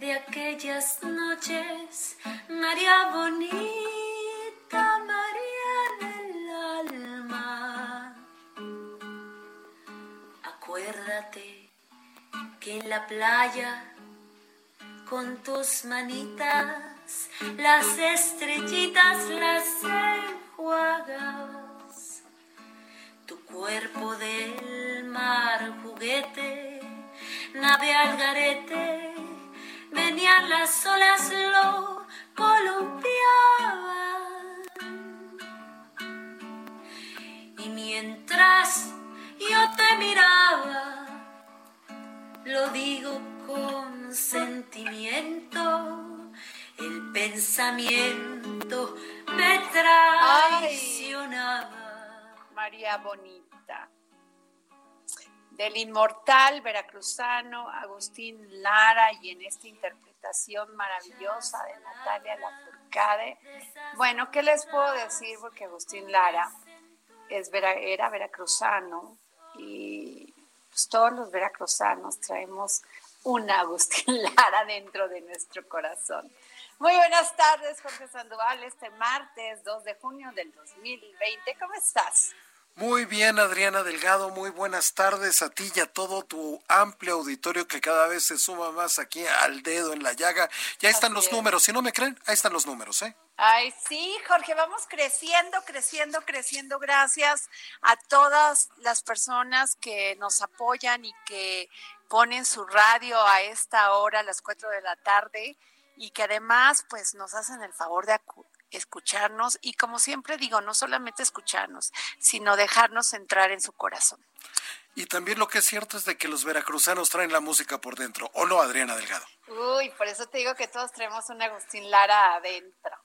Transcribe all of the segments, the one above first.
de aquellas noches, María bonita, María del alma. Acuérdate que en la playa, con tus manitas, las estrellitas las enjuagabas tu cuerpo del mar juguete, nave al garete, venían las olas, lo columpiaban. Y mientras yo te miraba, lo digo con sentimiento, el pensamiento me traicionaba. María Bonita. Del inmortal veracruzano Agustín Lara y en esta interpretación maravillosa de Natalia Lafourcade. Bueno, ¿qué les puedo decir? Porque Agustín Lara es, era veracruzano y pues todos los veracruzanos traemos un Agustín Lara dentro de nuestro corazón. Muy buenas tardes, Jorge Sandoval, este martes 2 de junio del 2020. ¿Cómo estás? Muy bien, Adriana Delgado, muy buenas tardes a ti y a todo tu amplio auditorio que cada vez se suma más aquí al dedo en la llaga. Ya están Así los es. números, si no me creen, ahí están los números, ¿eh? Ay, sí, Jorge, vamos creciendo, creciendo, creciendo. Gracias a todas las personas que nos apoyan y que ponen su radio a esta hora, a las 4 de la tarde, y que además, pues, nos hacen el favor de escucharnos y, como siempre digo, no solamente escucharnos, sino dejarnos entrar en su corazón. Y también lo que es cierto es de que los veracruzanos traen la música por dentro, ¿o no, Adriana Delgado? Uy, por eso te digo que todos traemos un Agustín Lara adentro.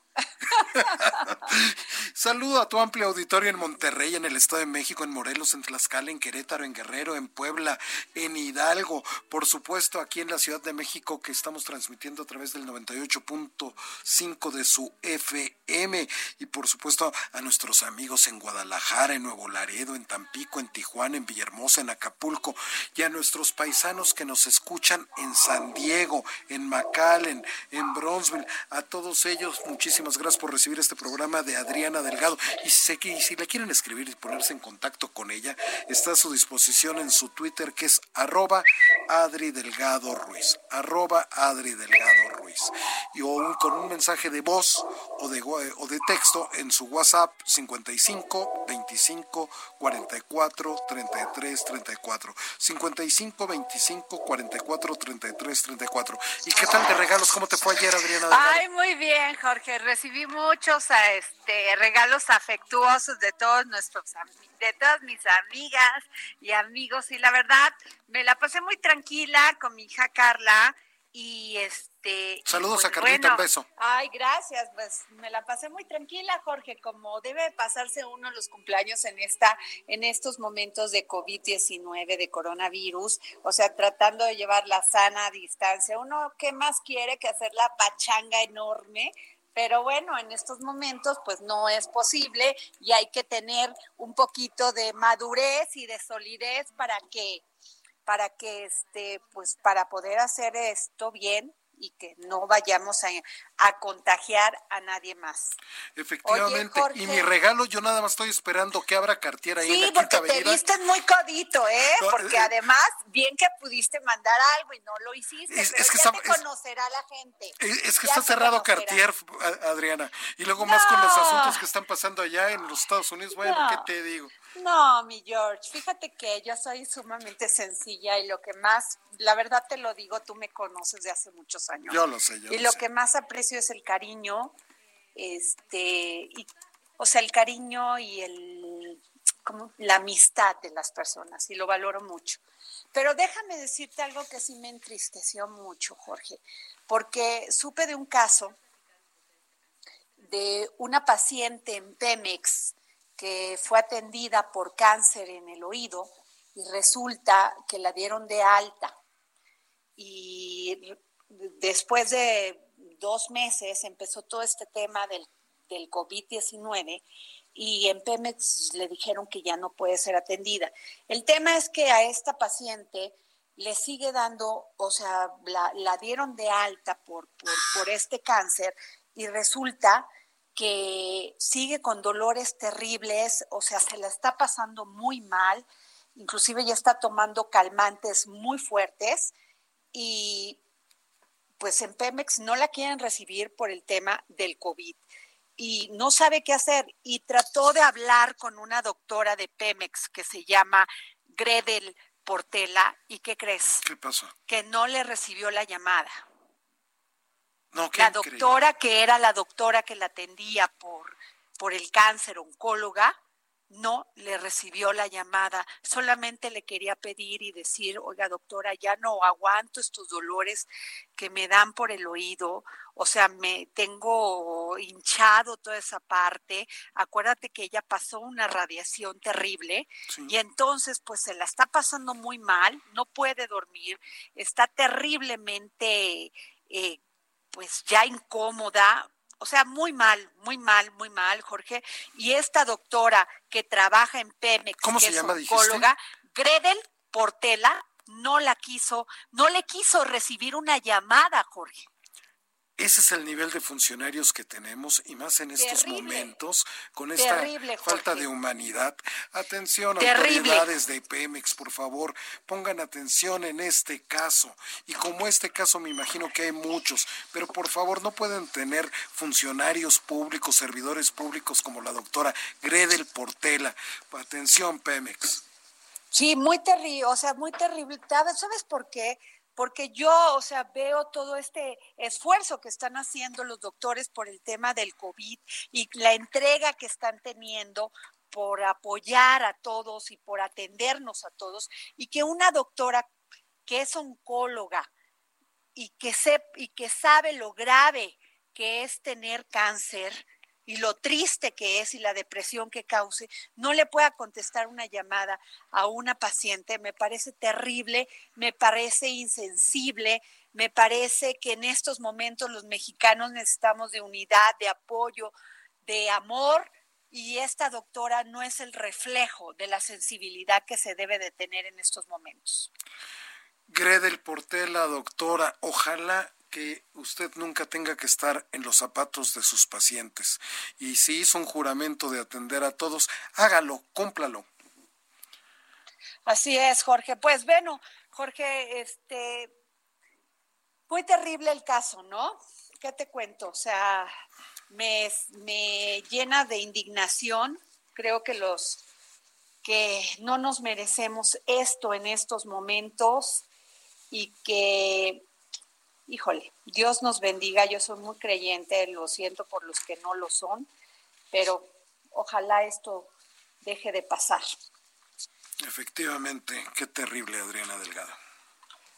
Saludo a tu amplio auditorio en Monterrey, en el Estado de México, en Morelos, en Tlaxcala, en Querétaro, en Guerrero, en Puebla, en Hidalgo, por supuesto aquí en la Ciudad de México que estamos transmitiendo a través del 98.5 de su FM y por supuesto a nuestros amigos en Guadalajara, en Nuevo Laredo, en Tampico, en Tijuana, en Villahermosa, en Acapulco y a nuestros paisanos que nos escuchan en San Diego, en McAllen, en Bronzeville, a todos ellos muchísimas gracias por recibir este programa de Adriana Delgado. Y si, y si le quieren escribir y ponerse en contacto con ella, está a su disposición en su Twitter, que es arroba Adri Delgado Ruiz. Arroba Adri Delgado Ruiz. Y o un- con un mensaje de voz o de, o de texto en su WhatsApp 55 25 44 33 34. 55 25 44 33 34. ¿Y qué tal de regalos? ¿Cómo te fue ayer, Adriana Delgado? Ay, muy bien, Jorge. Recibí muchos este, regalos afectuosos de todos nuestros de todas mis amigas y amigos y la verdad me la pasé muy tranquila con mi hija Carla y este Saludos pues, a Carlita, un bueno, beso. Ay, gracias. Pues me la pasé muy tranquila, Jorge, como debe pasarse uno los cumpleaños en esta en estos momentos de COVID-19 de coronavirus, o sea, tratando de llevar la sana distancia. Uno qué más quiere que hacer la pachanga enorme Pero bueno, en estos momentos pues no es posible y hay que tener un poquito de madurez y de solidez para que para que este pues para poder hacer esto bien y que no vayamos a, a contagiar a nadie más. Efectivamente, y mi regalo yo nada más estoy esperando que abra cartera ahí sí, en la porque te viste muy codito, ¿eh? porque eh, además, bien que pudiste mandar algo y no lo hiciste, es, pero es que ya te conocerá la gente. Es, que está cerrado Cartier, Adriana, y luego más con los asuntos que están pasando allá en los Estados Unidos, bueno, ¿qué te digo? No, mi George, fíjate que yo soy sumamente sencilla y lo que más, la verdad te lo digo, tú me conoces de hace muchos años. Yo lo sé, yo Y lo, lo que más aprecio es el cariño, este, y, o sea, el cariño y el, como la amistad de las personas, y lo valoro mucho. Pero déjame decirte algo que sí me entristeció mucho, Jorge, porque supe de un caso de una paciente en Pemex, que fue atendida por cáncer en el oído y resulta que la dieron de alta. Y después de dos meses empezó todo este tema del, del COVID-19 y en Pemex le dijeron que ya no puede ser atendida. El tema es que a esta paciente le sigue dando, o sea, la, dieron de alta por, por, por este cáncer y resulta que sigue con dolores terribles, o sea, se la está pasando muy mal, inclusive ya está tomando calmantes muy fuertes y pues en Pemex no la quieren recibir por el tema del COVID y no sabe qué hacer y trató de hablar con una doctora de Pemex que se llama Gredel Portela y ¿qué crees? ¿Qué pasó? Que no le recibió la llamada la doctora que era la doctora que la atendía por, por el cáncer oncóloga, no le recibió la llamada, solamente le quería pedir y decir, oiga doctora, ya no aguanto estos dolores que me dan por el oído, o sea, me tengo hinchado toda esa parte, acuérdate que ella pasó una radiación terrible y entonces pues se la está pasando muy mal, no puede dormir, está terriblemente... Eh, pues ya incómoda, o sea, muy mal, muy mal, muy mal, Jorge. Y esta doctora que trabaja en Pemex, ¿Cómo que se es oncóloga, Gredel Portela, no la quiso, no le quiso recibir una llamada, Jorge. Ese es el nivel de funcionarios que tenemos y más en estos momentos con esta falta de humanidad. Atención, autoridades de Pemex, por favor, pongan atención en este caso. Y como este caso me imagino que hay muchos, pero por favor no pueden tener funcionarios públicos, servidores públicos como la doctora Gredel Portela. Atención, Pemex. Sí, muy terrible, o sea, muy terrible. ¿Sabes por qué? Porque yo, o sea, veo todo este esfuerzo que están haciendo los doctores por el tema del COVID y la entrega que están teniendo por apoyar a todos y por atendernos a todos, y que una doctora que es oncóloga y que, se, y que sabe lo grave que es tener cáncer, y lo triste que es y la depresión que cause, no le pueda contestar una llamada a una paciente, me parece terrible, me parece insensible, me parece que en estos momentos los mexicanos necesitamos de unidad, de apoyo, de amor, y esta doctora no es el reflejo de la sensibilidad que se debe de tener en estos momentos. Gredel Portela, doctora, ojalá que usted nunca tenga que estar en los zapatos de sus pacientes. Y si hizo un juramento de atender a todos, hágalo, cúmplalo. Así es, Jorge. Pues bueno, Jorge, este, muy terrible el caso, ¿no? ¿Qué te cuento? O sea, me, me llena de indignación. Creo que los que no nos merecemos esto en estos momentos y que híjole, Dios nos bendiga, yo soy muy creyente, lo siento por los que no lo son, pero ojalá esto deje de pasar. Efectivamente, qué terrible, Adriana Delgado.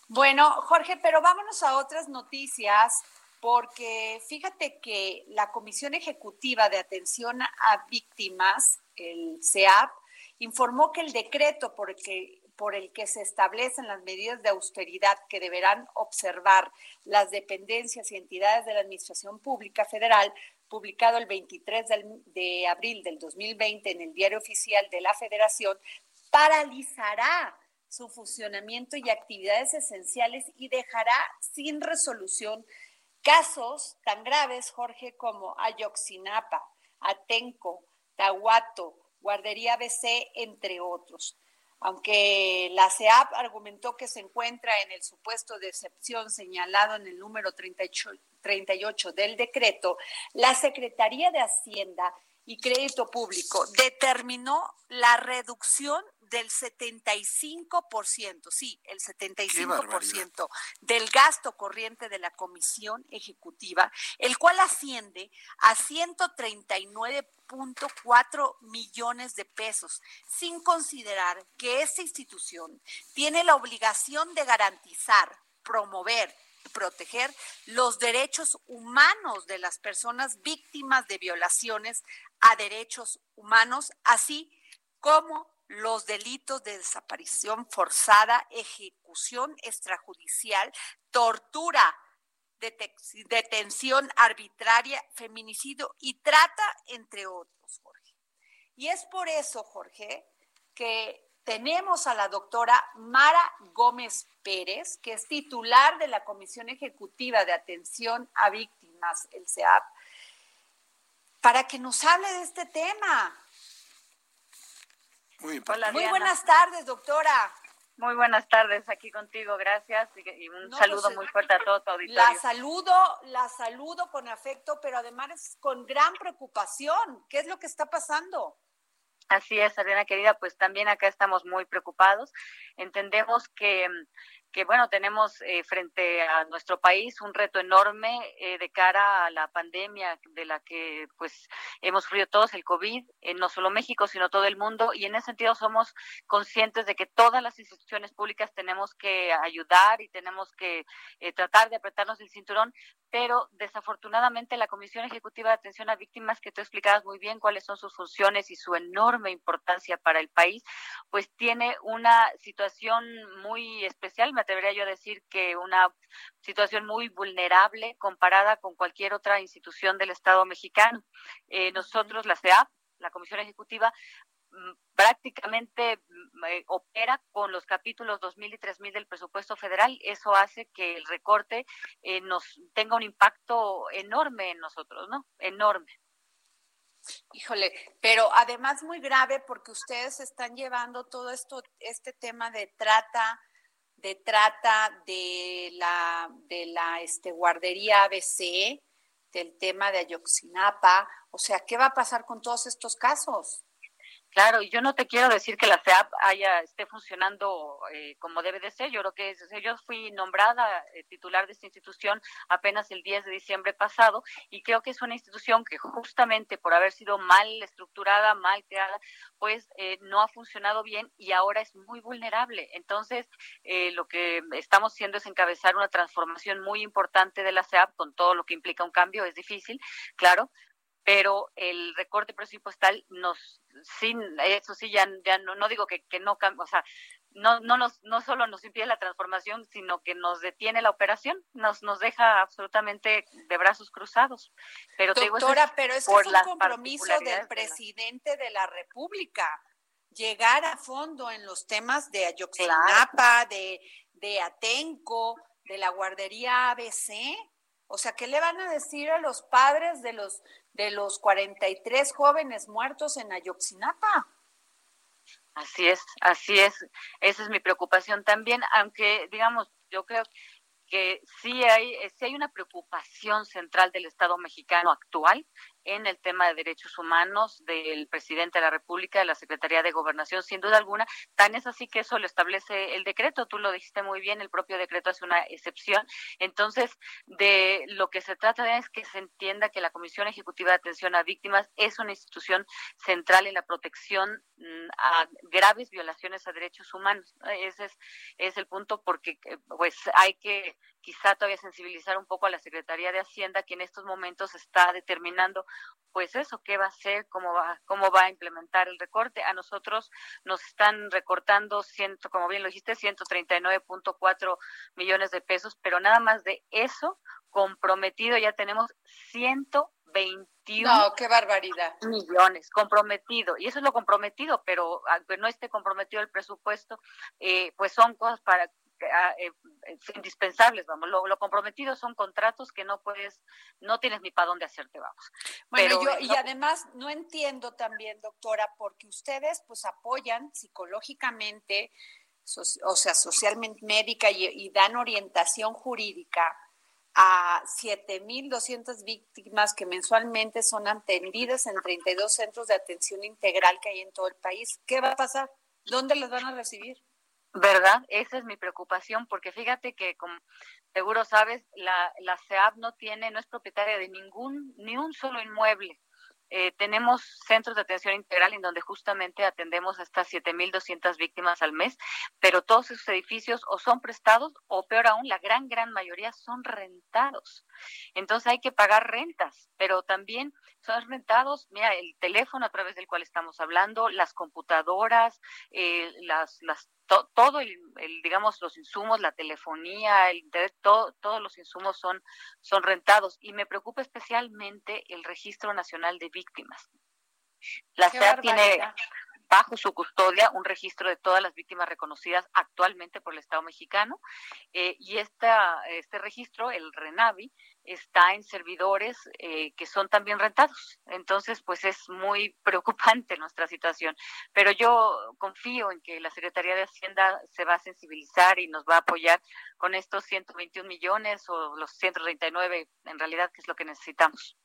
Bueno, Jorge, pero vámonos a otras noticias, porque fíjate que la Comisión Ejecutiva de Atención a Víctimas, el CEAP, informó que el decreto por el que por el que se establecen las medidas de austeridad que deberán observar las dependencias y entidades de la Administración Pública Federal publicado el 23 de abril del 2020 en el Diario Oficial de la Federación, paralizará su funcionamiento y actividades esenciales y dejará sin resolución casos tan graves, Jorge, como Ayoxinapa, Atenco, Tahuato, Guardería BC, entre otros. Aunque la CEAP argumentó que se encuentra en el supuesto de excepción señalado en el número 38, 38 del decreto, la Secretaría de Hacienda y Crédito Público determinó la reducción del 75%, sí, el 75% del gasto corriente de la Comisión Ejecutiva, el cual asciende a 139.4 millones de pesos, sin considerar que esta institución tiene la obligación de garantizar, promover, y proteger los derechos humanos de las personas víctimas de violaciones a derechos humanos, así como los delitos de desaparición forzada, ejecución extrajudicial, tortura, detención arbitraria, feminicidio y trata, entre otros, Jorge. Y es por eso, Jorge, que tenemos a la doctora Mara Gómez Pérez, que es titular de la Comisión Ejecutiva de Atención a Víctimas, el CEAP, para que nos hable de este tema. Muy, buenas tardes, doctora. Muy buenas tardes aquí contigo, gracias y un saludo pues, muy fuerte a todo tu auditorio. La saludo, la saludo con afecto, pero además con gran preocupación. ¿Qué es lo que está pasando? Así es, Adriana querida, pues también acá estamos muy preocupados. Entendemos que que bueno, tenemos eh, frente a nuestro país un reto enorme eh, de cara a la pandemia de la que pues hemos sufrido todos el COVID, eh, no solo México, sino todo el mundo, y en ese sentido somos conscientes de que todas las instituciones públicas tenemos que ayudar y tenemos que tratar de apretarnos el cinturón, pero desafortunadamente la Comisión Ejecutiva de Atención a Víctimas, que tú explicabas muy bien cuáles son sus funciones y su enorme importancia para el país, pues tiene una situación muy especial, me atrevería yo a decir que una situación muy vulnerable comparada con cualquier otra institución del Estado mexicano. Eh, nosotros, la CEAP, la Comisión Ejecutiva, prácticamente mm, eh, opera con los capítulos 2000 y 3000 del presupuesto federal. Eso hace que el recorte eh, nos tenga un impacto enorme en nosotros, ¿no? Enorme. Híjole, pero además muy grave porque ustedes están llevando todo esto, este tema de trata, de trata de la, de la este, guardería ABC, del tema de Ayoxinapa. O sea, ¿qué va a pasar con todos estos casos? Claro, y yo no te quiero decir que la FEAP haya, esté funcionando eh, como debe de ser. Yo creo que es, yo fui nombrada eh, titular de esta institución apenas el 10 de diciembre pasado y creo que es una institución que justamente por haber sido mal estructurada, mal creada, pues eh, no ha funcionado bien y ahora es muy vulnerable. Entonces, lo que estamos haciendo es encabezar una transformación muy importante de la CEAP con todo lo que implica un cambio. Es difícil, claro, pero el recorte presupuestal nos sin eso sí ya ya no, no digo que, que no o sea no no nos no solo nos impide la transformación sino que nos detiene la operación nos nos deja absolutamente de brazos cruzados. Pero doctora digo, pero es que es un compromiso del presidente de la República llegar a fondo en los temas de Ayotzinapa de de Atenco de la guardería ABC o sea, ¿qué le van a decir a los padres de los de los 43 jóvenes muertos en Ayoxinapa. Así es, así es. Esa es mi preocupación también, aunque digamos, yo creo que sí hay, sí hay una preocupación central del Estado mexicano actual en el tema de derechos humanos del presidente de la República, de la Secretaría de Gobernación, sin duda alguna. Tan es así que eso lo establece el decreto, tú lo dijiste muy bien, el propio decreto hace una excepción. Entonces, de lo que se trata es que se entienda que la Comisión Ejecutiva de Atención a Víctimas es una institución central en la protección a graves violaciones a derechos humanos. Ese es, es el punto porque eh, pues hay que quizá todavía sensibilizar un poco a la Secretaría de Hacienda que en estos momentos está determinando pues eso, qué va a hacer, cómo va, cómo va a implementar el recorte. A nosotros nos están recortando, ciento, como bien lo dijiste, 139.4 millones de pesos, pero nada más de eso comprometido ya tenemos 120 21 no, qué barbaridad. millones comprometido. Y eso es lo comprometido, pero aunque no esté comprometido el presupuesto, eh, pues son cosas para ah, eh, indispensables, vamos. Lo, lo, comprometido son contratos que no puedes, no tienes ni para dónde hacerte, vamos. Bueno, yo, y además no entiendo también, doctora, porque ustedes pues apoyan psicológicamente, o sea, socialmente médica y dan orientación jurídica a 7.200 víctimas que mensualmente son atendidas en 32 centros de atención integral que hay en todo el país. ¿Qué va a pasar? ¿Dónde las van a recibir? ¿Verdad? Esa es mi preocupación, porque fíjate que, como seguro sabes, la, la CEAP no tiene, no es propietaria de ningún, ni un solo inmueble. Eh, tenemos centros de atención integral en donde justamente atendemos a estas 7.200 víctimas al mes, pero todos esos edificios o son prestados o peor aún, la gran, gran mayoría son rentados. Entonces hay que pagar rentas, pero también son rentados, mira, el teléfono a través del cual estamos hablando, las computadoras, eh, las, las todo el, digamos los insumos la telefonía el internet todos los insumos son son rentados. Y me preocupa especialmente el registro nacional de víctimas. La SEA tiene bajo su custodia un registro de todas las víctimas reconocidas actualmente por el Estado mexicano eh, y esta, este registro, el RENAVI, está en servidores eh, que son también rentados. Entonces, pues es muy preocupante nuestra situación. Pero yo confío en que la Secretaría de Hacienda se va a sensibilizar y nos va a apoyar con estos 121 millones o los 139 en realidad, que es lo que necesitamos.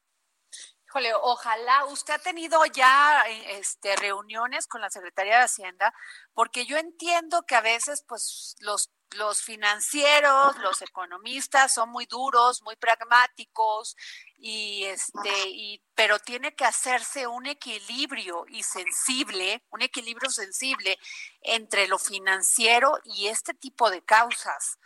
Híjole, ojalá usted ha tenido ya este, reuniones con la Secretaría de Hacienda, porque yo entiendo que a veces pues los los financieros, los economistas son muy duros, muy pragmáticos y este y pero tiene que hacerse un equilibrio y sensible, un equilibrio sensible entre lo financiero y este tipo de causas.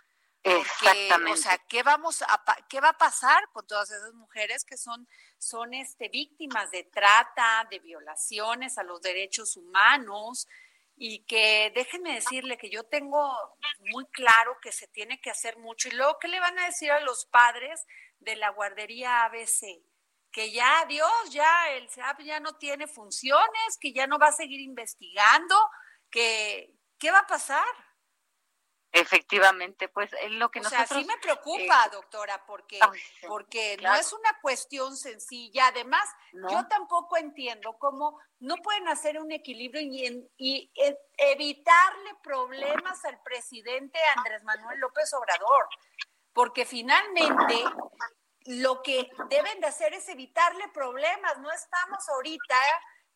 Exactamente. O sea, ¿qué vamos a qué va a pasar con todas esas mujeres que son son este víctimas de trata, de violaciones a los derechos humanos? y que déjenme decirle que yo tengo muy claro que se tiene que hacer mucho. Y luego, ¿qué le van a decir a los padres de la guardería ABC? Que ya, Dios, ya el SEAP ya no tiene funciones, que ya no va a seguir investigando, que, ¿qué va a pasar? Efectivamente, pues es lo que o nosotros... sea, sí me preocupa, eh, doctora, porque, porque no es una cuestión sencilla. Además, yo tampoco entiendo cómo no pueden hacer un equilibrio y, y e, evitarle problemas al presidente Andrés Manuel López Obrador, porque finalmente lo que deben de hacer es evitarle problemas. No estamos ahorita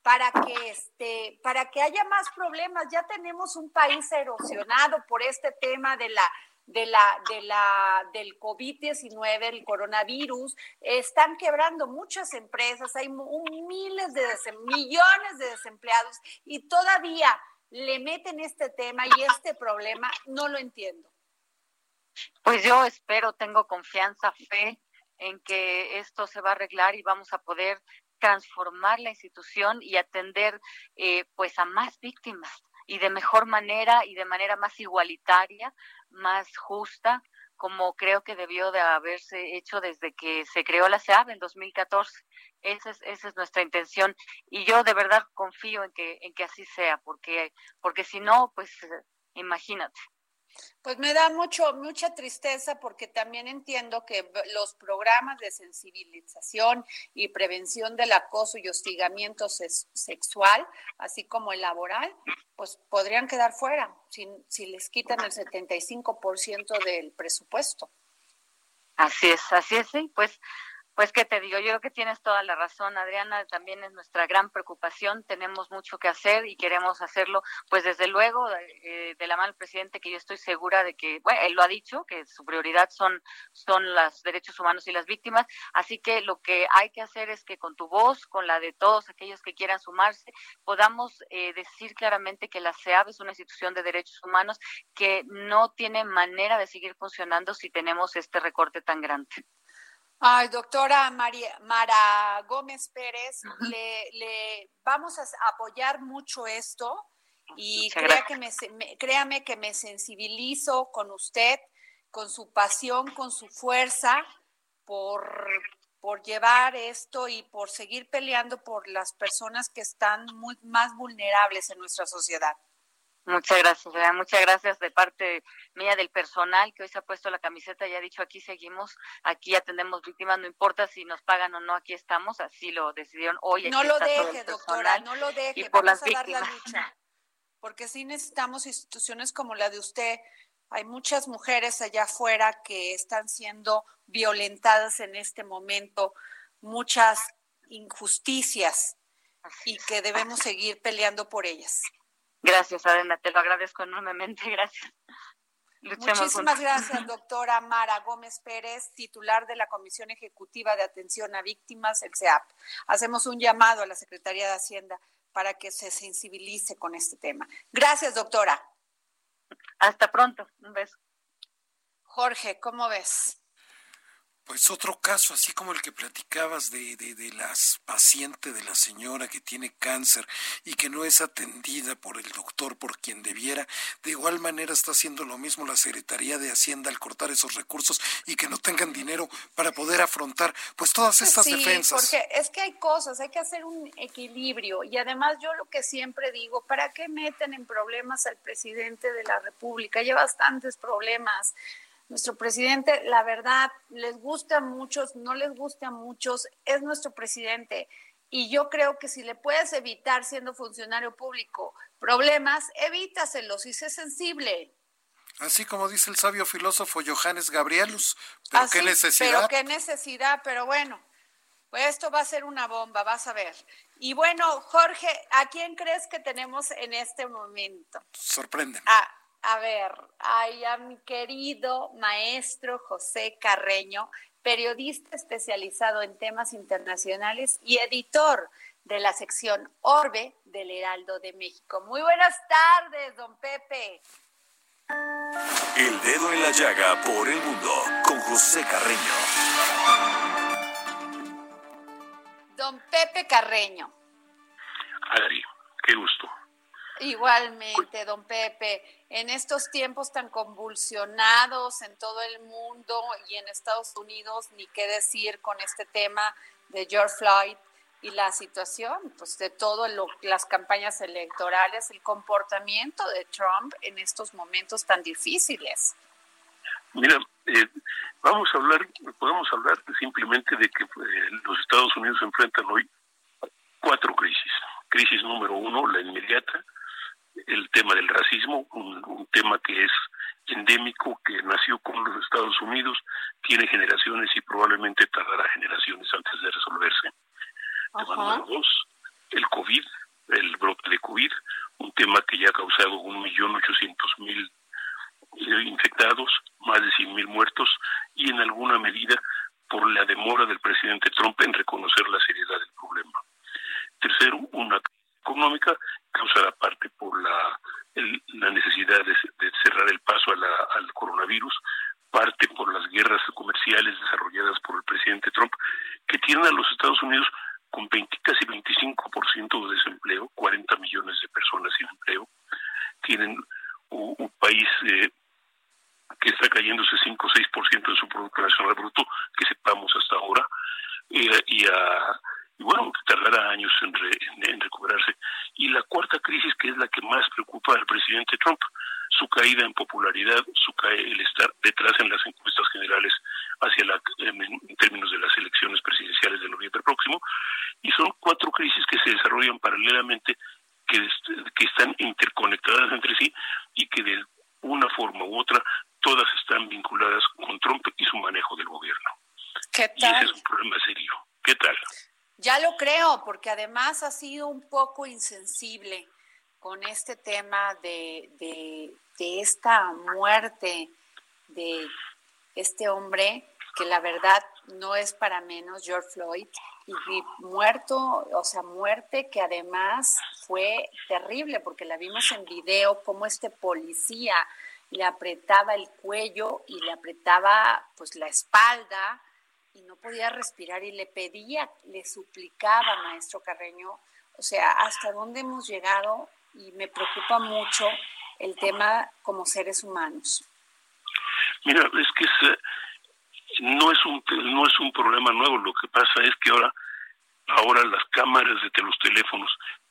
para que este para que haya más problemas. Ya tenemos un país erosionado por este tema de la de la de la del COVID-19, el coronavirus, están quebrando muchas empresas, hay miles de millones de desempleados y todavía le meten este tema y este problema, no lo entiendo. Pues yo espero, tengo confianza, fe en que esto se va a arreglar y vamos a poder transformar la institución y atender eh, pues a más víctimas y de mejor manera y de manera más igualitaria, más justa, como creo que debió de haberse hecho desde que se creó la SEAB en 2014. Esa es, esa es nuestra intención y yo de verdad confío en que, en que así sea, porque, porque si no, pues imagínate. Pues me da mucho, mucha tristeza porque también entiendo que los programas de sensibilización y prevención del acoso y hostigamiento sexual, así como el laboral, pues podrían quedar fuera si, si les quitan el 75% del presupuesto. Así es, así es, sí, pues pues qué te digo, yo creo que tienes toda la razón, Adriana, también es nuestra gran preocupación, tenemos mucho que hacer y queremos hacerlo, pues desde luego eh, de la mano del presidente, que yo estoy segura de que, bueno, él lo ha dicho, que su prioridad son, son los derechos humanos y las víctimas, así que lo que hay que hacer es que con tu voz, con la de todos aquellos que quieran sumarse, podamos eh, decir claramente que la CEAB es una institución de derechos humanos que no tiene manera de seguir funcionando si tenemos este recorte tan grande. Ay, doctora María, Mara Gómez Pérez, le, le, vamos a apoyar mucho esto y crea que me, créame que me sensibilizo con usted, con su pasión, con su fuerza por, por llevar esto y por seguir peleando por las personas que están muy más vulnerables en nuestra sociedad. Muchas gracias, muchas gracias de parte mía del personal que hoy se ha puesto la camiseta y ha dicho aquí seguimos, aquí atendemos víctimas, no importa si nos pagan o no, aquí estamos, así lo decidieron hoy. No lo deje, doctora, no lo deje, y por vamos las a dar la lucha, porque sí necesitamos instituciones como la de usted. Hay muchas mujeres allá afuera que están siendo violentadas en este momento, muchas injusticias y que debemos seguir peleando por ellas. Gracias, Adena, te lo agradezco enormemente, gracias. Muchísimas gracias, doctora Mara Gómez Pérez, titular de la Comisión Ejecutiva de Atención a Víctimas, el CEAP. Hacemos un llamado a la Secretaría de Hacienda para que se sensibilice con este tema. Gracias, doctora. Hasta pronto, un beso. Jorge, ¿cómo ves? Pues otro caso, así como el que platicabas de, de, de las paciente de la señora que tiene cáncer y que no es atendida por el doctor por quien debiera, de igual manera está haciendo lo mismo la Secretaría de Hacienda al cortar esos recursos y que no tengan dinero para poder afrontar pues todas estas sí, defensas. Porque es que hay cosas, hay que hacer un equilibrio y además yo lo que siempre digo, ¿para qué meten en problemas al presidente de la República? Hay bastantes problemas nuestro presidente, la verdad, les gusta a muchos, no les gusta a muchos, es nuestro presidente. Y yo creo que si le puedes evitar siendo funcionario público problemas, evítaselos y sé sensible. Así como dice el sabio filósofo Johannes Gabrielus, pero Así, qué necesidad. Pero qué necesidad, pero bueno, pues esto va a ser una bomba, vas a ver. Y bueno, Jorge, ¿a quién crees que tenemos en este momento? Sorprenden. Ah, a ver, ay, a mi querido maestro José Carreño, periodista especializado en temas internacionales y editor de la sección Orbe del Heraldo de México. Muy buenas tardes, don Pepe. El dedo en la llaga por el mundo con José Carreño. Don Pepe Carreño. Adri, qué gusto. Igualmente, don Pepe, en estos tiempos tan convulsionados en todo el mundo y en Estados Unidos, ni qué decir con este tema de George Floyd y la situación, pues de todo lo, las campañas electorales, el comportamiento de Trump en estos momentos tan difíciles. Mira, eh, vamos a hablar, podemos hablar simplemente de que eh, los Estados Unidos enfrentan hoy cuatro crisis. Crisis número uno, la inmediata, el tema del racismo, un, un, tema que es endémico, que nació con los Estados Unidos, tiene generaciones y probablemente tardará generaciones antes de resolverse. Tema número dos, el COVID, el brote de COVID, un tema que ya ha causado un millón ochocientos mil infectados, más de cien mil muertos y en alguna medida por la demora del presidente Trump en reconocer la seriedad del problema. Tercero, una económica causada parte por la, la necesidad de, cerrar el paso a la, al coronavirus, parte por las guerras comerciales desarrolladas por el presidente Trump, que tienen a los Estados Unidos con 20, casi 25% de desempleo, 40 millones de personas sin empleo, tienen un, un país eh, que está cayéndose 5 o 6% de su Producto Nacional Bruto, que sepamos hasta ahora, eh, y a y bueno, tardará años en, re, en, recuperarse. Y la cuarta crisis, que es la que más preocupa al presidente Trump, su caída en popularidad, su el estar detrás en las encuestas generales hacia la, en, términos de las elecciones presidenciales de noviembre próximo, y son cuatro crisis que se desarrollan paralelamente, que, que están interconectadas entre sí y que de una forma u otra todas están vinculadas con Trump y su manejo del gobierno. ¿Qué tal? Y ese es un problema serio. ¿Qué tal? Ya lo creo, porque además ha sido un poco insensible con este tema de, de, esta muerte de este hombre, que la verdad no es para menos George Floyd, y, y muerto, o sea, muerte que además fue terrible, porque la vimos en video, como este policía le apretaba el cuello y le apretaba pues la espalda y no podía respirar y le pedía, le suplicaba, maestro Carreño, o sea, hasta dónde hemos llegado y me preocupa mucho el tema como seres humanos. Mira, es que es, no es un no es un problema nuevo lo que pasa es que ahora ahora las cámaras de los teléfonos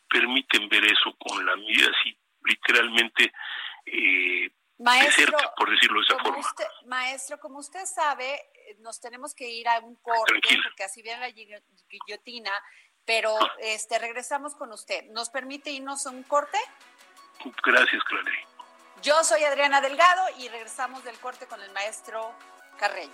permiten ver eso con la mira así literalmente eh, cerca, por decirlo de esa forma. maestro, como usted sabe, eh, nos tenemos que ir a un corte porque así viene la guillotina, pero este regresamos con usted. ¿Nos permite irnos a un corte? Gracias, Clary. Yo soy Adriana Delgado y regresamos del corte con el maestro Carreño.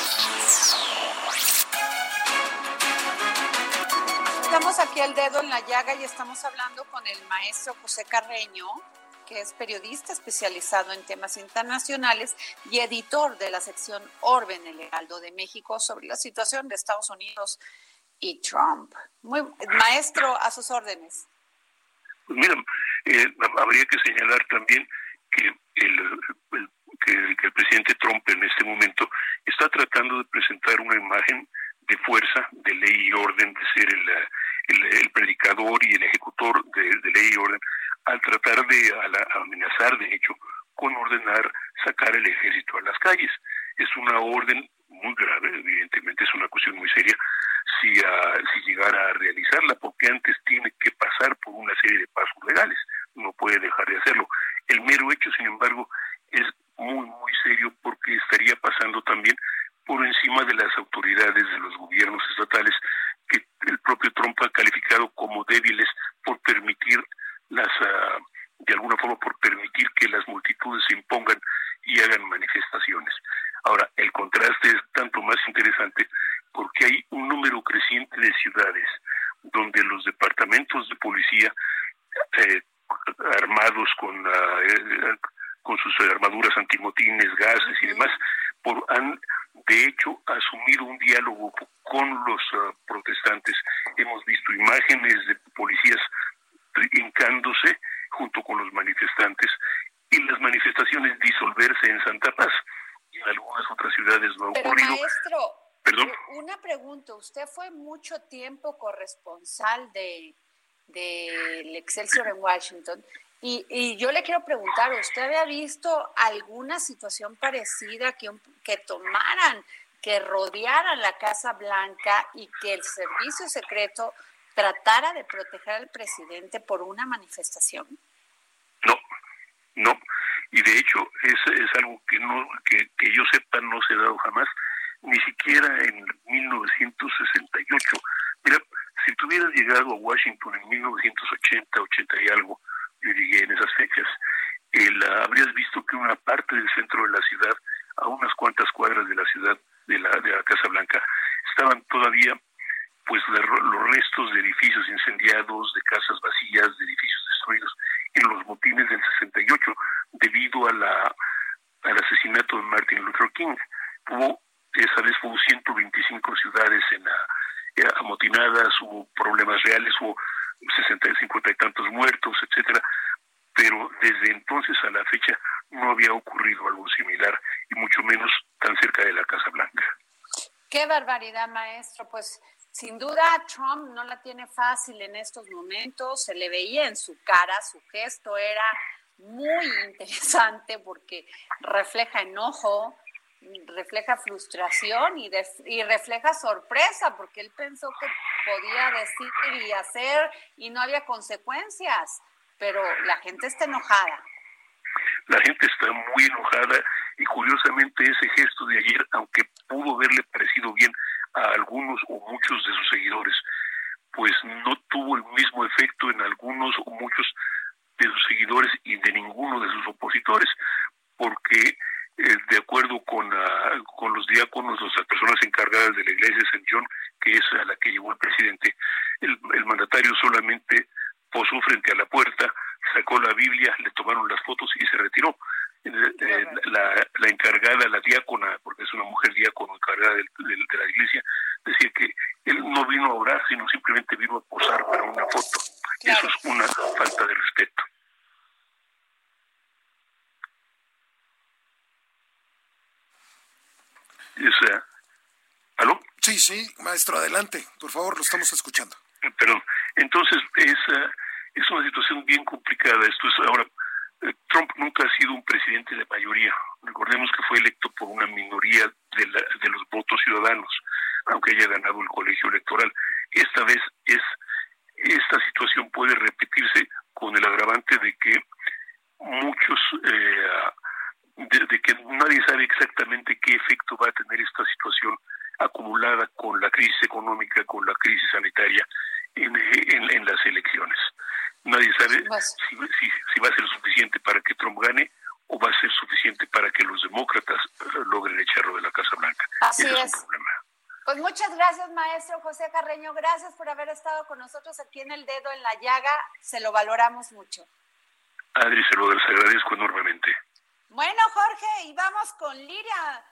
Estamos aquí el dedo en la llaga y estamos hablando con el maestro José Carreño, que es periodista especializado en temas internacionales y editor de la sección Orbe en el Heraldo de México sobre la situación de Estados Unidos y Trump. Muy, maestro, a sus órdenes. Pues mira, eh, habría que señalar también que el, que el presidente Trump en este momento está tratando de presentar una imagen de fuerza, de ley y orden, de ser el, el, predicador y el ejecutor de, ley y orden, al tratar de amenazar, de hecho, con ordenar sacar el ejército a las calles. Es una orden muy grave, evidentemente es una cuestión muy seria, si, si llegara a realizarla, porque antes tiene que pasar por una serie de pasos legales, no puede dejar de hacerlo. El mero hecho, sin embargo, es muy, muy serio porque estaría pasando también por encima de las autoridades de los gobiernos estatales que el propio Trump ha calificado como débiles por permitir las ah, de alguna forma por permitir que las multitudes se impongan y hagan manifestaciones. Ahora, el contraste es tanto más interesante porque hay un número creciente de ciudades donde los departamentos de policía eh, armados con eh, con sus armaduras antimotines, gases y demás, por, han de hecho asumido un diálogo con los ah, protestantes. Hemos visto imágenes de policías hincándose junto con los manifestantes y las manifestaciones disolverse en Santa Paz. Y en algunas otras ciudades no ha Pero ocurrido. Maestro, ¿Perdón? una pregunta. Usted fue mucho tiempo corresponsal de del Excelsior en Washington y, y, yo le quiero preguntar, ¿usted había visto alguna situación parecida que, que tomaran, que rodearan la Casa Blanca y que el servicio secreto tratara de proteger al presidente por una manifestación? No, no. Y de hecho es, es algo que, no, que, que yo sepa no se ha dado jamás, ni siquiera en 1968. Mira, si tú hubieras llegado a Washington en 1980, 80 y algo, yo llegué en esas fechas, el, habrías visto que una parte del centro de la ciudad, a unas cuantas cuadras de la ciudad, de la, de la Casa Blanca, estaban todavía pues los restos de edificios incendiados, de casas vacías, de edificios destruidos en los motines del 68 debido a la al asesinato de Martin Luther King. Hubo esa vez hubo 125 ciudades en la, eh, amotinadas, hubo problemas reales, hubo 60, 50 y tantos muertos, etcétera, pero desde entonces a la fecha no había ocurrido algo similar y mucho menos tan cerca de la Casa Blanca. Qué barbaridad, maestro. Pues sin duda Trump no la tiene fácil en estos momentos. Se le veía en su cara, su gesto era muy interesante porque refleja enojo, refleja frustración y, refleja sorpresa, porque él pensó que podía decir y hacer y no había consecuencias, pero la gente está enojada. La gente está muy enojada y curiosamente ese gesto de ayer, aunque pudo haberle parecido bien a algunos o muchos de sus seguidores, pues no tuvo el mismo efecto en algunos o muchos de sus seguidores y de ninguno de sus opositores, porque eh, de acuerdo con, uh, con los diáconos, las personas encargadas de la iglesia de San John, que es a la que llevó el presidente, el, mandatario solamente posó frente a la puerta, sacó la Biblia, le tomaron las fotos y se retiró. La, la, encargada, la diácona, porque es una mujer diácono encargada de, la iglesia, decía que él no vino a orar, sino simplemente vino a posar para una foto. Eso es una falta de respeto. Esa, ¿Aló? Sí, sí, maestro, adelante, por favor, lo estamos escuchando. Perdón, entonces esa es una situación bien complicada. Esto es ahora eh, Trump nunca ha sido un presidente de mayoría. Recordemos que fue electo por una minoría de, de los votos ciudadanos, aunque haya ganado el colegio electoral. Esta vez es esta situación puede repetirse con el agravante de que muchos eh, de, que nadie sabe exactamente qué efecto va a tener esta situación acumulada con la crisis económica, con la crisis sanitaria en, en las elecciones. Nadie sabe si, si, va a ser suficiente para que Trump gane o va a ser suficiente para que los demócratas eh, logren echarlo de la Casa Blanca. Así es. Pues muchas gracias, maestro José Carreño. Gracias por haber estado con nosotros aquí en el dedo en la llaga. Se lo valoramos mucho. Adri, se lo agradezco enormemente. Bueno, Jorge, y vamos con Liria,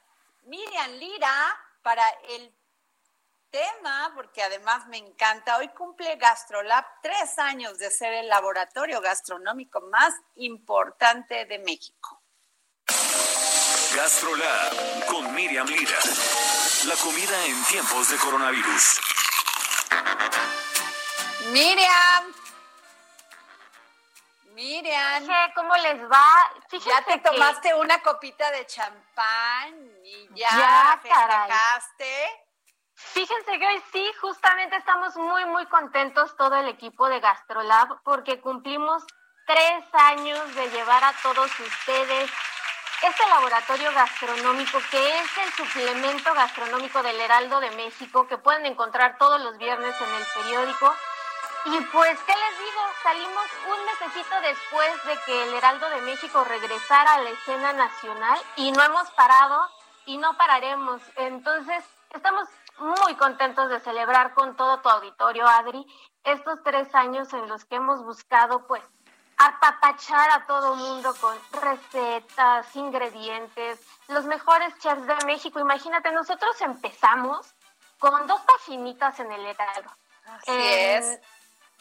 Miriam Lira para el tema, porque además me encanta. Hoy cumple GastroLab tres años de ser el laboratorio gastronómico más importante de México. GastroLab con Miriam Lira. La comida en tiempos de coronavirus. Miriam. Miriam. ¿Cómo les va? ya te tomaste una copita de champán y ya, ya festejaste. Fíjense que hoy sí, justamente estamos muy, muy contentos todo el equipo de GastroLab porque cumplimos tres años de llevar a todos ustedes este laboratorio gastronómico que es el suplemento gastronómico del Heraldo de México que pueden encontrar todos los viernes en el periódico. Y pues, ¿qué les digo? Salimos un mesecito después de que el Heraldo de México regresara a la escena nacional y no hemos parado y no pararemos. Entonces, estamos muy contentos de celebrar con todo tu auditorio, Adri, estos tres años en los que hemos buscado, pues, apapachar a todo mundo con recetas, ingredientes, los mejores chefs de México. Imagínate, nosotros empezamos con dos paginitas en el Heraldo. Así es.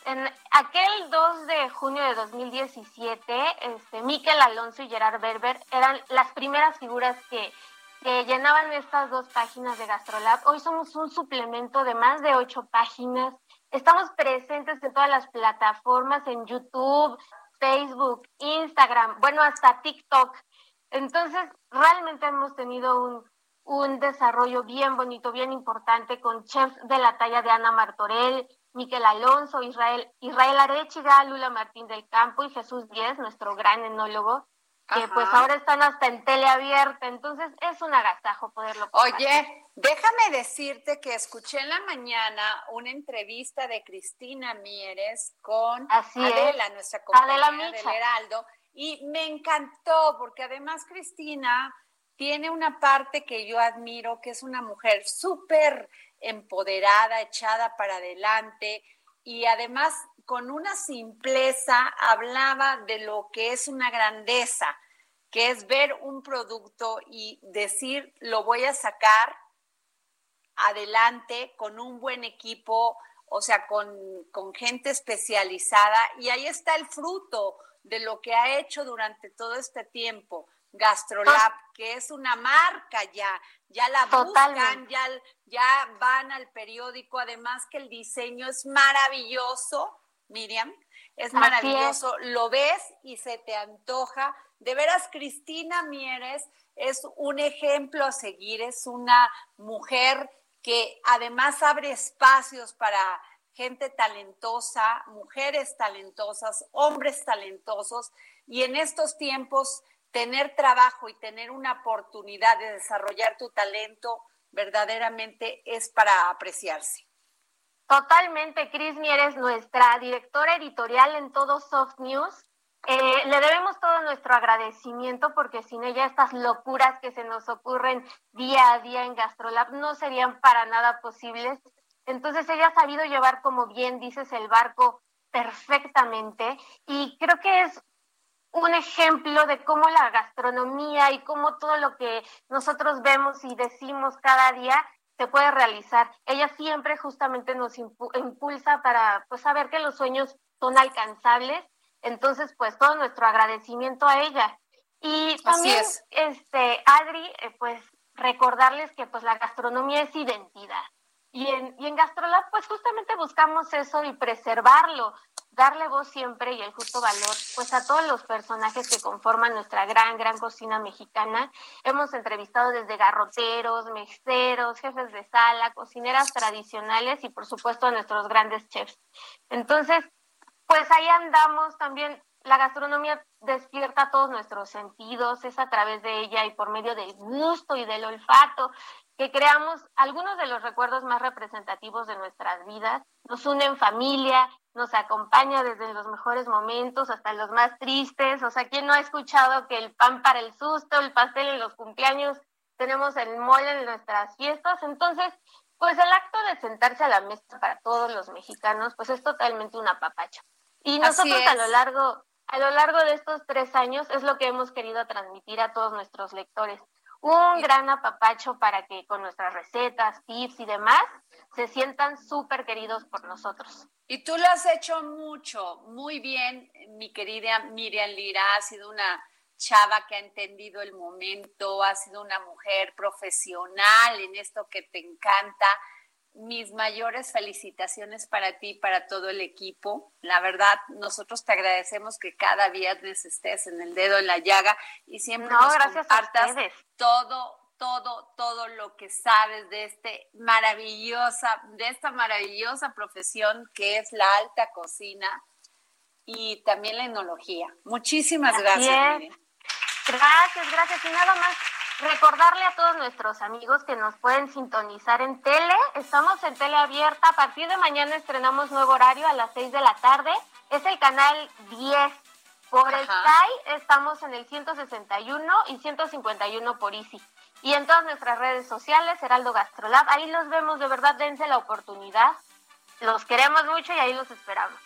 En aquel 2 de junio de 2017, este, Miquel Alonso y Gerard Berber eran las primeras figuras que que llenaban estas dos páginas de GastroLab. Hoy somos un suplemento de más de ocho páginas. Estamos presentes en todas las plataformas, en YouTube, Facebook, Instagram, bueno, hasta TikTok. Entonces, realmente hemos tenido un, un desarrollo bien bonito, bien importante con chefs de la talla de Ana Martorell, Miquel Alonso, Israel, Israel Arechiga, Lula Martín del Campo y Jesús Díez, nuestro gran enólogo que pues ahora están hasta en teleabierta, entonces es un agasajo poderlo Oye, déjame decirte que escuché en la mañana una entrevista de Cristina Mieres con Adela, nuestra compañera del Heraldo, y me encantó porque además Cristina tiene una parte que yo admiro, que es una mujer súper empoderada, echada para adelante y además con una simpleza hablaba de lo que es una grandeza, que es ver un producto y decir, lo voy a sacar adelante con un buen equipo, o sea, con, gente especializada. Y ahí está el fruto de lo que ha hecho durante todo este tiempo. Gastrolab, que es una marca ya, ya la buscan, ya, ya van al periódico, además que el diseño es maravilloso, Miriam, es. maravilloso, lo ves y se te antoja. De veras, Cristina Mieres es un ejemplo a seguir, es una mujer que además abre espacios para gente talentosa, mujeres talentosas, hombres talentosos, y en estos tiempos tener trabajo y tener una oportunidad de desarrollar tu talento verdaderamente es para apreciarse. Totalmente, Cris Mieres, nuestra directora editorial en todo Soft News. Eh, le debemos todo nuestro agradecimiento porque sin ella estas locuras que se nos ocurren día a día en GastroLab no serían para nada posibles. Entonces ella ha sabido llevar, como bien dices, el barco perfectamente y creo que es un ejemplo de cómo la gastronomía y cómo todo lo que nosotros vemos y decimos cada día se puede realizar. Ella siempre justamente nos impulsa para pues saber que los sueños son alcanzables. Entonces, pues todo nuestro agradecimiento a ella. Y también, este, Adri, eh, pues recordarles que pues la gastronomía es identidad. Y en, y en Gastrolab, pues justamente buscamos eso y preservarlo, darle voz siempre y el justo valor, pues a todos los personajes que conforman nuestra gran, gran cocina mexicana. Hemos entrevistado desde garroteros, meseros, jefes de sala, cocineras tradicionales y por supuesto a nuestros grandes chefs. Entonces, pues ahí andamos también. La gastronomía despierta todos nuestros sentidos, es a través de ella y por medio del gusto y del olfato que creamos algunos de los recuerdos más representativos de nuestras vidas. Nos une en familia, nos acompaña desde los mejores momentos hasta los más tristes. O sea, ¿quién no ha escuchado que el pan para el susto, el pastel en los cumpleaños, tenemos el mole en nuestras fiestas? Entonces, pues el acto de sentarse a la mesa para todos los mexicanos, pues es totalmente una papacha. Y nosotros a lo largo, a lo largo de estos tres años es lo que hemos querido transmitir a todos nuestros lectores un gran apapacho para que con nuestras recetas, tips y demás se sientan súper queridos por nosotros. Y tú lo has hecho mucho, muy bien, mi querida Miriam Lira, ha sido una chava que ha entendido el momento, ha sido una mujer profesional en esto que te encanta mis mayores felicitaciones para ti y para todo el equipo. La verdad, nosotros te agradecemos que cada viernes estés en el dedo en la llaga y siempre nos compartas todo, todo, todo lo que sabes de este maravillosa, de esta maravillosa profesión que es la alta cocina y también la enología. Muchísimas gracias. Gracias, gracias. Y nada más Recordarle a todos nuestros amigos que nos pueden sintonizar en tele. Estamos en tele abierta. A partir de mañana estrenamos nuevo horario a las 6 de la tarde. Es el canal 10. Por Sky estamos en el 161 y 151 por Easy. Y en todas nuestras redes sociales, Heraldo Gastrolab. Ahí los vemos, de verdad, dense la oportunidad. Los queremos mucho y ahí los esperamos.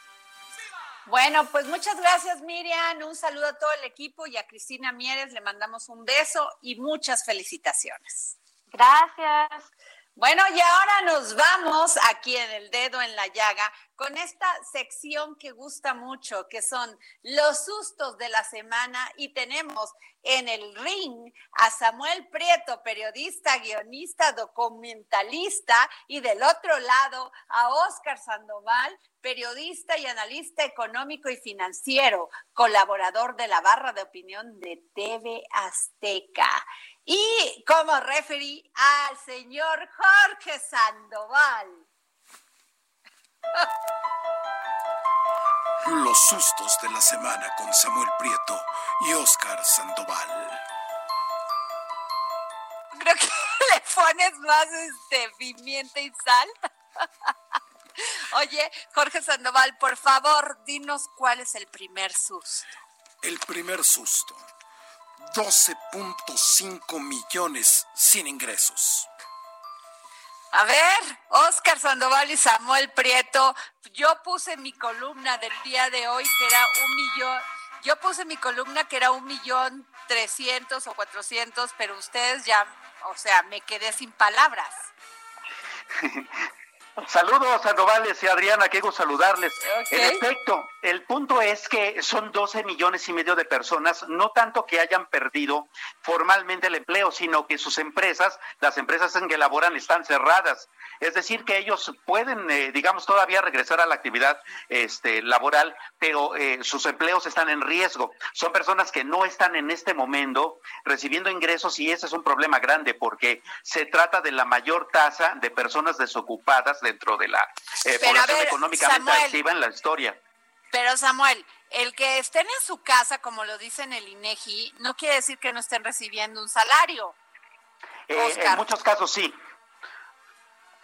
Bueno, pues muchas gracias Miriam, un saludo a todo el equipo y a Cristina Mieres le mandamos un beso y muchas felicitaciones. Gracias. Bueno, y ahora nos vamos aquí en el dedo en la llaga con esta sección que gusta mucho, que son los sustos de la semana y tenemos en el ring a Samuel Prieto, periodista, guionista, documentalista y del otro lado a Oscar Sandoval, periodista y analista económico y financiero, colaborador de la barra de opinión de TV Azteca. Y como referí al señor Jorge Sandoval. Los sustos de la semana con Samuel Prieto y Oscar Sandoval. Creo que le pones más este pimienta y sal. Oye, Jorge Sandoval, por favor, dinos cuál es el primer susto. El primer susto 12.5 millones sin ingresos. A ver, Oscar Sandoval y Samuel Prieto, yo puse mi columna del día de hoy que era un millón, yo puse mi columna que era un millón trescientos o cuatrocientos, pero ustedes ya, o sea, me quedé sin palabras. Saludos, Sandoval y Adriana, qué gusto saludarles. En efecto, el punto es que son 12 millones y medio de personas, no tanto que hayan perdido formalmente el empleo, sino que sus empresas, las empresas en que laboran, están cerradas. Es decir, que ellos pueden, eh, digamos, todavía regresar a la actividad este, laboral, pero eh, sus empleos están en riesgo. Son personas que no están en este momento recibiendo ingresos y ese es un problema grande porque se trata de la mayor tasa de personas desocupadas dentro de la eh, población económicamente activa en la historia. Pero Samuel, el que estén en su casa, como lo dice en el INEGI, no quiere decir que no estén recibiendo un salario. Eh, en muchos casos sí.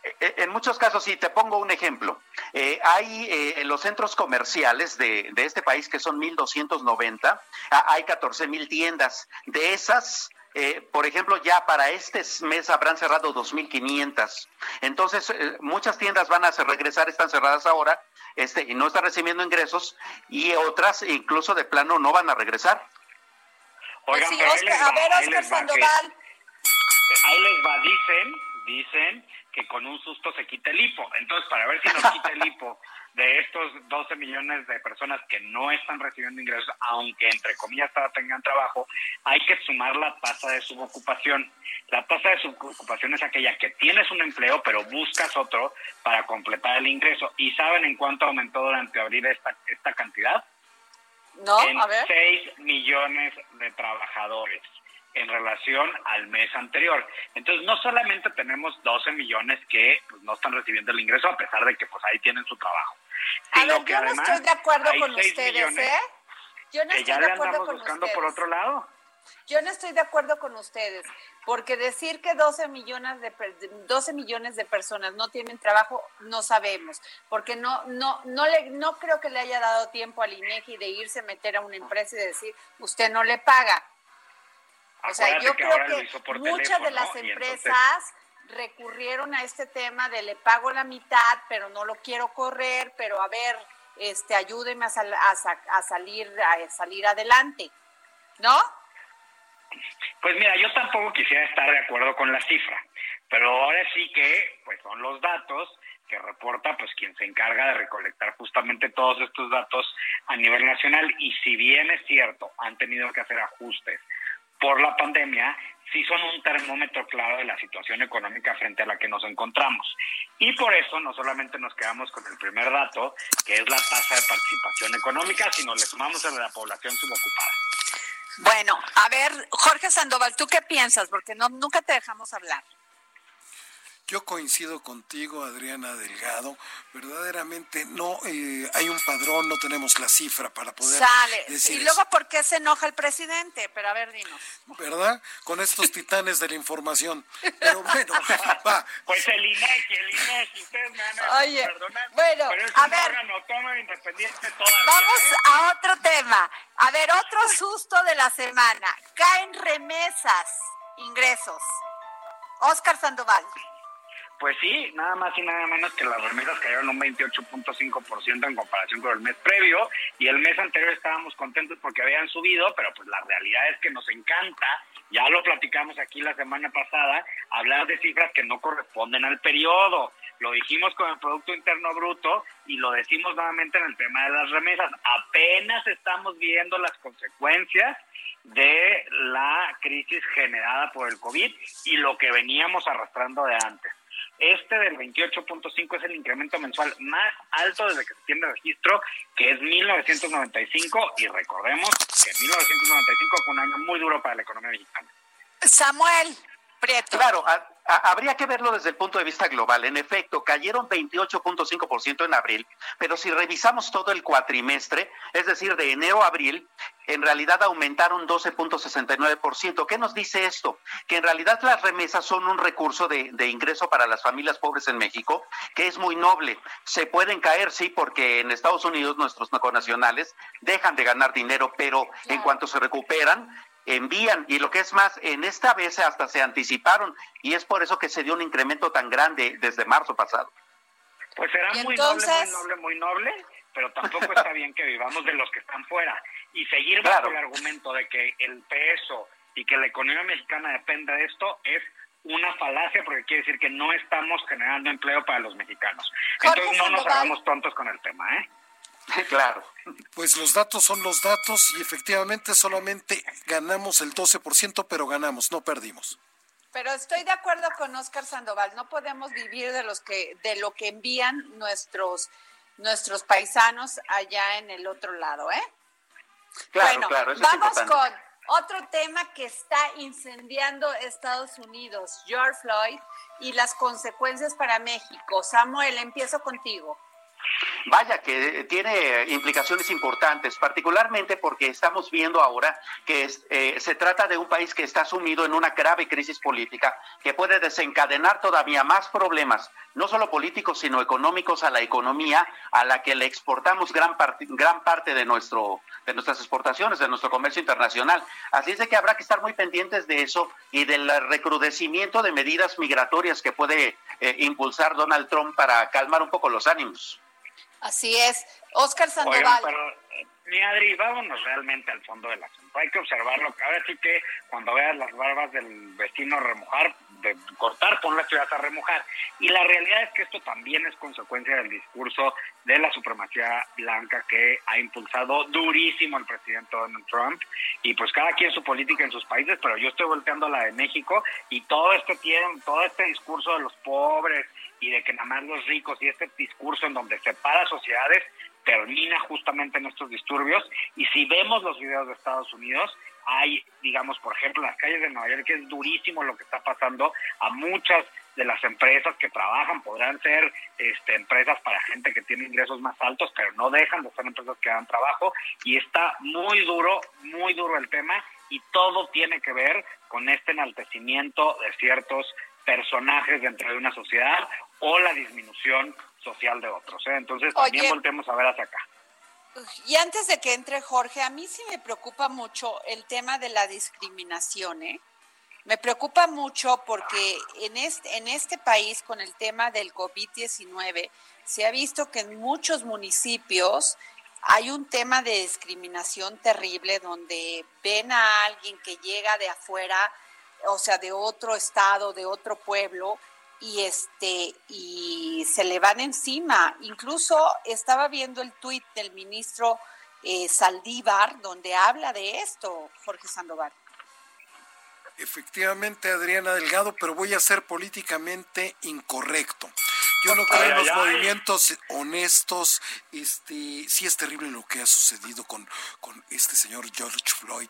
Eh, en muchos casos sí, te pongo un ejemplo. hay en los centros comerciales de, de, este país, que son 1.290, hay 14.000 tiendas. De esas, eh, por ejemplo, ya para este mes habrán cerrado 2.500. Entonces, eh, muchas tiendas van a regresar, están cerradas ahora, este, y no están recibiendo ingresos, y otras incluso de plano no van a regresar. Oigan, pues a ver, Oscar Sandoval. ahí les va, dicen, dicen que con un susto se quita el hipo. Entonces, para ver si nos quita el hipo de estos 12 millones de personas que no están recibiendo ingresos, aunque entre comillas tengan trabajo, hay que sumar la tasa de subocupación. La tasa de subocupación es aquella que tienes un empleo, pero buscas otro para completar el ingreso. ¿Y saben en cuánto aumentó durante abril esta, esta cantidad? No, en a ver. 6 millones de trabajadores en relación al mes anterior. Entonces, no solamente tenemos 12 millones que pues, no están recibiendo el ingreso a pesar de que pues ahí tienen su trabajo. A ver, yo no estoy de acuerdo con ustedes, ¿eh? Yo no que estoy ya de acuerdo con buscando ustedes. por otro lado. Yo no estoy de acuerdo con ustedes, porque decir que 12 millones de per- 12 millones de personas no tienen trabajo no sabemos, porque no no no le no creo que le haya dado tiempo al INEGI de irse a meter a una empresa y decir, "Usted no le paga." O sea, Acuérdate yo que creo que muchas de las entonces- empresas recurrieron a este tema de le pago la mitad, pero no lo quiero correr, pero a ver, este, ayúdeme a, sal- a a salir a salir adelante, ¿no? Pues mira, yo tampoco quisiera estar de acuerdo con la cifra, pero ahora sí que pues son los datos que reporta pues quien se encarga de recolectar justamente todos estos datos a nivel nacional y si bien es cierto, han tenido que hacer ajustes por la pandemia, sí son un termómetro claro de la situación económica frente a la que nos encontramos. Y por eso no solamente nos quedamos con el primer dato, que es la tasa de participación económica, sino le sumamos a la población subocupada. Bueno, a ver, Jorge Sandoval, ¿tú qué piensas? Porque no, nunca te dejamos hablar. Yo coincido contigo, Adriana Delgado. Verdaderamente no eh, hay un padrón, no tenemos la cifra para poder Sale. decir Y eso. luego, ¿por qué se enoja el presidente? Pero a ver, dinos. ¿verdad? Con estos titanes de la información. Pero bueno, va. Pues el INEGI, el INEGI, ustedes me van a Oye, perdonar, bueno, pero es a un ver. órgano independiente todavía. Vamos ¿eh? a otro tema. A ver, otro susto de la semana. Caen remesas, ingresos. Oscar Sandoval. Pues sí, nada más y nada menos que las remesas cayeron un 28.5% en comparación con el mes previo y el mes anterior estábamos contentos porque habían subido, pero pues la realidad es que nos encanta, ya lo platicamos aquí la semana pasada, hablar de cifras que no corresponden al periodo. Lo dijimos con el Producto Interno Bruto y lo decimos nuevamente en el tema de las remesas. Apenas estamos viendo las consecuencias de la crisis generada por el COVID y lo que veníamos arrastrando de antes. Este del 28.5 es el incremento mensual más alto desde que se tiene registro, que es 1995, y recordemos que 1995 fue un año muy duro para la economía mexicana. Samuel Prieto. Claro, a- habría que verlo desde el punto de vista global. En efecto, cayeron 28.5% en abril, pero si revisamos todo el cuatrimestre, es decir, de enero a abril, en realidad aumentaron 12.69%. ¿Qué nos dice esto? Que en realidad las remesas son un recurso de, de ingreso para las familias pobres en México, que es muy noble. Se pueden caer, sí, porque en Estados Unidos nuestros nacionales dejan de ganar dinero, pero en cuanto se recuperan, envían y lo que es más, en esta vez hasta se anticiparon y es por eso que se dio un incremento tan grande desde marzo pasado. Pues será muy entonces- noble, muy noble, muy noble, pero tampoco está bien que vivamos de los que están fuera. Y seguir bajo Claro. el argumento de que el peso y que la economía mexicana depende de esto es una falacia porque quiere decir que no estamos generando empleo para los mexicanos. Jorge Entonces no nos hagamos tontos con el tema, ¿eh? claro. Pues los datos son los datos y efectivamente solamente ganamos el 12%, pero ganamos, no perdimos. Pero estoy de acuerdo con Oscar Sandoval. No podemos vivir de los que de lo que envían nuestros nuestros paisanos allá en el otro lado, ¿é? Claro, bueno, claro, eso es vamos con otro tema que está incendiando Estados Unidos, George Floyd y las consecuencias para México. Samuel, empiezo contigo. Vaya que tiene implicaciones importantes, particularmente porque estamos viendo ahora que eh, se trata de un país que está sumido en una grave crisis política que puede desencadenar todavía más problemas, no solo políticos, sino económicos a la economía a la que le exportamos gran, parte, gran parte de, nuestro, de nuestras exportaciones, de nuestro comercio internacional. Así es que habrá que estar muy pendientes de eso y del recrudecimiento de medidas migratorias que puede eh, impulsar Donald Trump para calmar un poco los ánimos. Así es. Oscar Sandoval. pero, eh, mi Adri, vámonos realmente al fondo del asunto. Hay que observarlo. Ahora sí que cuando veas las barbas del vecino remojar, de cortar, pon las ciudades a remojar. Y la realidad es que esto también es consecuencia del discurso de la supremacía blanca que ha impulsado durísimo el presidente Donald Trump. Y pues cada quien su política en sus países, pero yo estoy volteando a la de México y todo este tiempo, todo este discurso de los pobres y de que nada más los ricos y este discurso en donde separa sociedades termina justamente en estos disturbios. Y si vemos los videos de Estados Unidos hay digamos por ejemplo en las calles de Nueva York que es durísimo lo que está pasando a muchas de las empresas que trabajan podrán ser este, empresas para gente que tiene ingresos más altos pero no dejan de ser empresas que dan trabajo. Y está muy duro muy duro el tema y todo tiene que ver con este enaltecimiento de ciertos personajes dentro de una sociedad o la disminución social de otros. ¿eh? Entonces también volvemos a ver hacia acá. Y antes de que entre Jorge, a mí sí me preocupa mucho el tema de la discriminación. ¿eh? Me preocupa mucho porque en este, en este país con el tema del COVID-19 se ha visto que en muchos municipios hay un tema de discriminación terrible donde ven a alguien que llega de afuera o sea, de otro estado, de otro pueblo, y este y se le van encima. Incluso estaba viendo el tuit del ministro eh, Saldívar donde habla de esto, Jorge Sandoval. Efectivamente, Adriana Delgado, pero voy a ser políticamente incorrecto. Yo no creo en los movimientos honestos. Este, sí es terrible lo que ha sucedido con, con este señor George Floyd,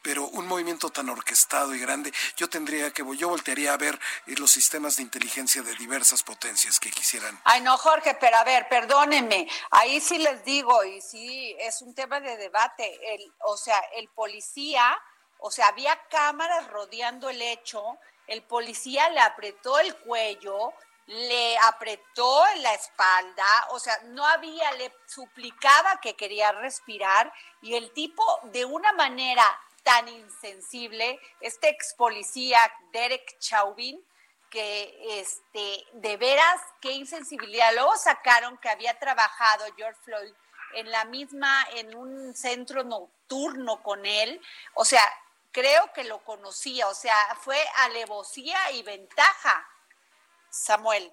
pero un movimiento tan orquestado y grande, yo tendría que, yo voltearía a ver eh, los sistemas de inteligencia de diversas potencias que quisieran. Ay, no, Jorge, pero a ver, perdónenme, ahí sí les digo, y sí es un tema de debate, el, o sea, el policía, o sea, había cámaras rodeando el hecho, el policía le apretó el cuello, le apretó en la espalda, o sea, no había, le suplicaba que quería respirar y el tipo de una manera tan insensible, este ex policía Derek Chauvin, que este, de veras, qué insensibilidad. Luego sacaron que había trabajado George Floyd en la misma, en un centro nocturno con él. O sea, creo que lo conocía, o sea, fue alevosía y ventaja. Samuel.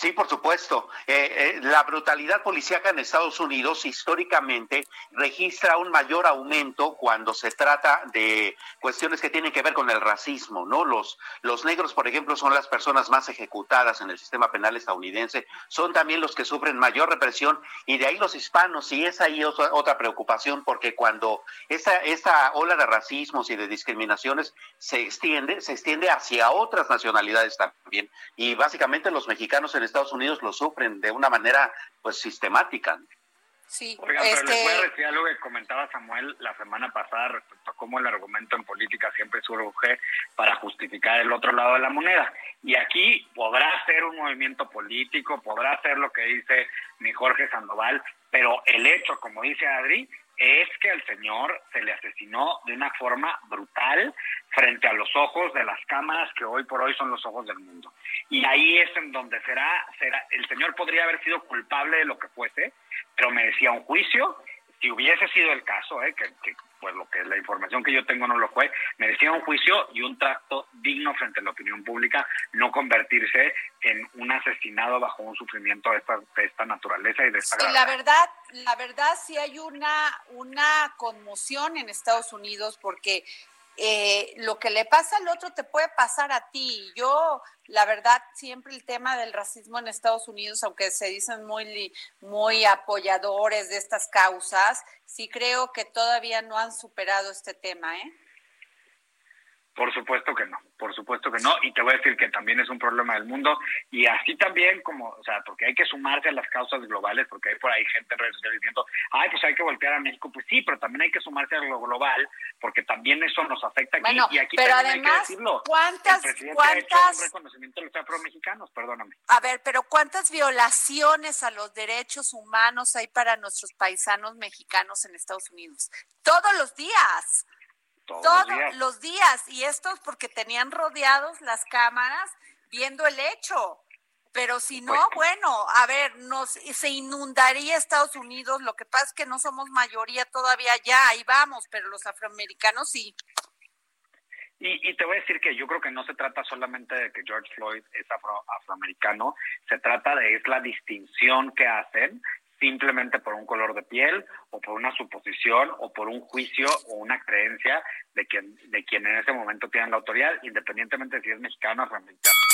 Sí, por supuesto. Eh, eh, la brutalidad policíaca en Estados Unidos históricamente registra un mayor aumento cuando se trata de cuestiones que tienen que ver con el racismo, ¿no? Los, los negros, por ejemplo, son las personas más ejecutadas en el sistema penal estadounidense, son también los que sufren mayor represión y de ahí los hispanos, y es ahí otra, otra preocupación, porque cuando esta, esta ola de racismos y de discriminaciones se extiende, se extiende hacia otras nacionalidades también, y básicamente los mexicanos en Estados Unidos lo sufren de una manera pues sistemática. Sí, Oigan, pero les voy a este decir algo que comentaba Samuel la semana pasada respecto a cómo el argumento en política siempre surge para justificar el otro lado de la moneda. Y aquí podrá ser un movimiento político, podrá ser lo que dice mi Jorge Sandoval, pero el hecho, como dice Adri, es que al señor se le asesinó de una forma brutal frente a los ojos de las cámaras que hoy por hoy son los ojos del mundo. Y ahí es en donde será, será el señor podría haber sido culpable de lo que fuese, pero merecía un juicio. Si hubiese sido el caso, ¿eh? que, que pues lo que la información que yo tengo no lo fue, merecía un juicio y un trato digno frente a la opinión pública, no convertirse en un asesinado bajo un sufrimiento de esta, de esta naturaleza y de esta la verdad, la verdad sí hay una, una conmoción en Estados Unidos porque eh, lo que le pasa al otro te puede pasar a ti. Yo, la verdad, siempre el tema del racismo en Estados Unidos, aunque se dicen muy, muy apoyadores de estas causas, sí creo que todavía no han superado este tema, ¿eh? Por supuesto que no, por supuesto que no, y te voy a decir que también es un problema del mundo, y así también como, o sea, porque hay que sumarse a las causas globales, porque hay por ahí gente en redes sociales diciendo, ay, pues hay que voltear a México, pues sí, pero también hay que sumarse a lo global, porque también eso nos afecta aquí, y aquí pero también además, hay que decirlo. ¿cuántas, el presidente cuántas... ha hecho un reconocimiento de los afromexicanos, perdóname. A ver, pero ¿cuántas violaciones a los derechos humanos hay para nuestros paisanos mexicanos en Estados Unidos? Todos los días. Todos, los, días. Y esto es porque tenían rodeados las cámaras viendo el hecho. Pero si no, Pues bueno, a ver, nos se inundaría Estados Unidos. Lo que pasa es que no somos mayoría todavía ya, ahí vamos, pero los afroamericanos sí. Y, y, te voy a decir que yo creo que no se trata solamente de que George Floyd es afro, afroamericano, se trata de es la distinción que hacen simplemente por un color de piel o por una suposición o por un juicio o una creencia de quien de quien en ese momento tienen la autoridad, independientemente de si es mexicano, afroamericano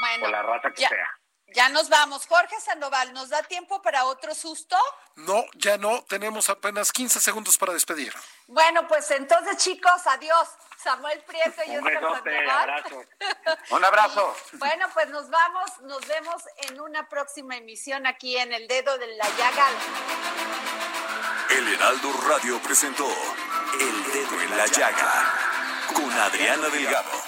bueno, o la raza que ya, sea. Ya nos vamos. Jorge Sandoval, ¿nos da tiempo para otro susto? No, ya no. Tenemos apenas 15 segundos para despedir. Bueno, pues entonces, chicos, adiós. Samuel Prieto y Un besote, abrazo. Un abrazo. Y, bueno, pues nos vamos, nos vemos en una próxima emisión aquí en El Dedo de la Llaga. El Heraldo Radio presentó El Dedo en la Llaga con Adriana Delgado.